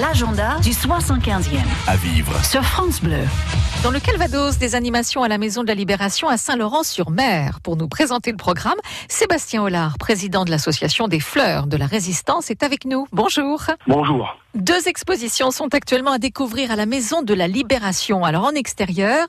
L'agenda du 75e. À vivre. Sur France Bleu. Dans le Calvados, des animations à la Maison de la Libération à Saint-Laurent-sur-Mer. Pour nous présenter le programme, Sébastien Hollard, président de l'Association des Fleurs de la Résistance, est avec nous. Bonjour. Bonjour. Deux expositions sont actuellement à découvrir à la Maison de la Libération. Alors en extérieur,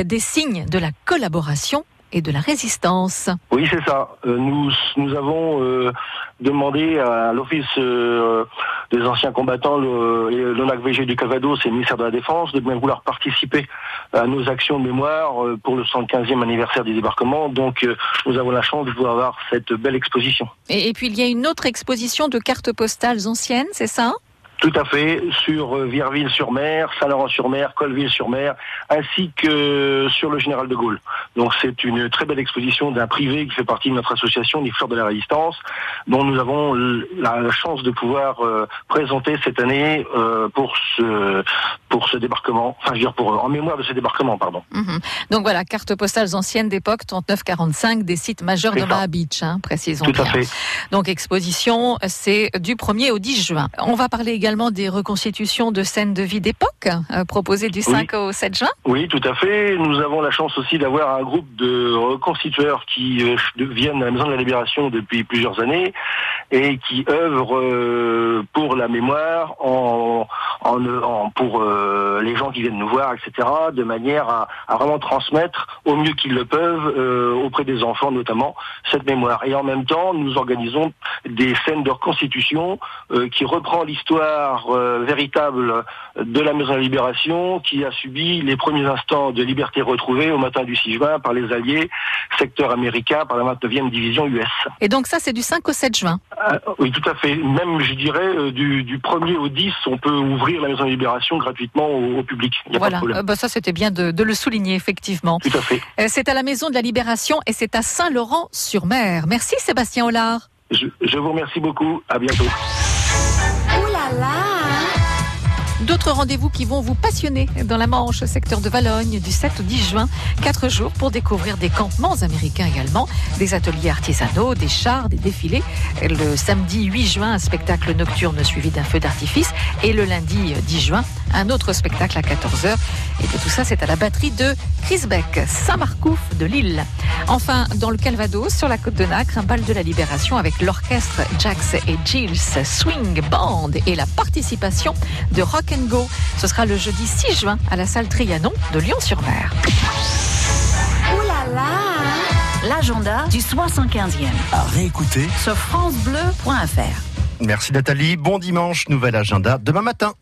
des signes de la collaboration et de la résistance. Oui, c'est ça. Euh, nous, nous avons euh, demandé à l'Office euh, des anciens combattants, le, l'ONAC-VG du Calvados et le ministère de la Défense de bien vouloir participer à nos actions de mémoire pour le 115e anniversaire du débarquement. Donc, euh, nous avons la chance de pouvoir avoir cette belle exposition. Et, et puis il y a une autre exposition de cartes postales anciennes, c'est ça? Tout à fait, sur euh, Virville-sur-Mer, Saint-Laurent-sur-Mer, Colville-sur-Mer, ainsi que sur le Général de Gaulle. Donc c'est une très belle exposition d'un privé qui fait partie de notre association, les Fleurs de la Résistance, dont nous avons la chance de pouvoir euh, présenter cette année euh, pour ce pour ce débarquement, enfin je veux dire pour en mémoire de ce débarquement, pardon. Mhm. Donc voilà, cartes postales anciennes d'époque 39-45 des sites majeurs de ça. Maha Beach, hein, précisons Tout à fait. Donc exposition, c'est du 1er au 10 juin. On va parler également des reconstitutions de scènes de vie d'époque euh, proposées du 5 au 7 juin. Oui, tout à fait. Nous avons la chance aussi d'avoir un groupe de reconstitueurs qui euh, viennent à la Maison de la Libération depuis plusieurs années et qui œuvrent euh, pour la mémoire en, en, en- pour euh, les gens qui viennent nous voir, etc., de manière à, vraiment transmettre au mieux qu'ils le peuvent euh, auprès des enfants notamment cette mémoire. Et en même temps, nous organisons des scènes de reconstitution euh, qui reprend l'histoire euh, véritable de la Maison de Libération qui a subi les premiers instants de liberté retrouvée au matin du 6 juin par les Alliés, secteur américain, par la 29e division US. Et donc ça, c'est du 5 au 7 juin. Ah, oui, tout à fait. Même, je dirais, euh, du, du 1er au 10, on peut ouvrir la Maison de la Libération gratuitement au, au public. Il n'y a pas de Voilà, problème. Euh, bah, ça c'était bien de, de le souligner, effectivement. Tout à fait. Euh, C'est à la Maison de la Libération et c'est à Saint-Laurent-sur-Mer. Merci Sébastien Hollard. Je, je vous remercie beaucoup. À bientôt. D'autres rendez-vous qui vont vous passionner dans la Manche, secteur de Valogne, du 7 au 10 juin. Quatre jours pour découvrir des campements américains également, des ateliers artisanaux, des chars, des défilés. Le samedi 8 juin, un spectacle nocturne suivi d'un feu d'artifice. Et le lundi 10 juin, un autre spectacle à 14h. Et de tout ça, c'est à la batterie de Chrisbeck, Saint-Marcouf de Lille. Enfin, dans le Calvados, sur la côte de Nacre, un bal de la libération avec l'orchestre Jax et Gilles Swing Band et la participation de Rock and Ce sera le jeudi 6 juin à la salle Trianon de Lyon-sur-Mer. L'agenda du 75e. À réécouter. Sur FranceBleu.fr. Merci Nathalie. Bon dimanche. Nouvel agenda demain matin.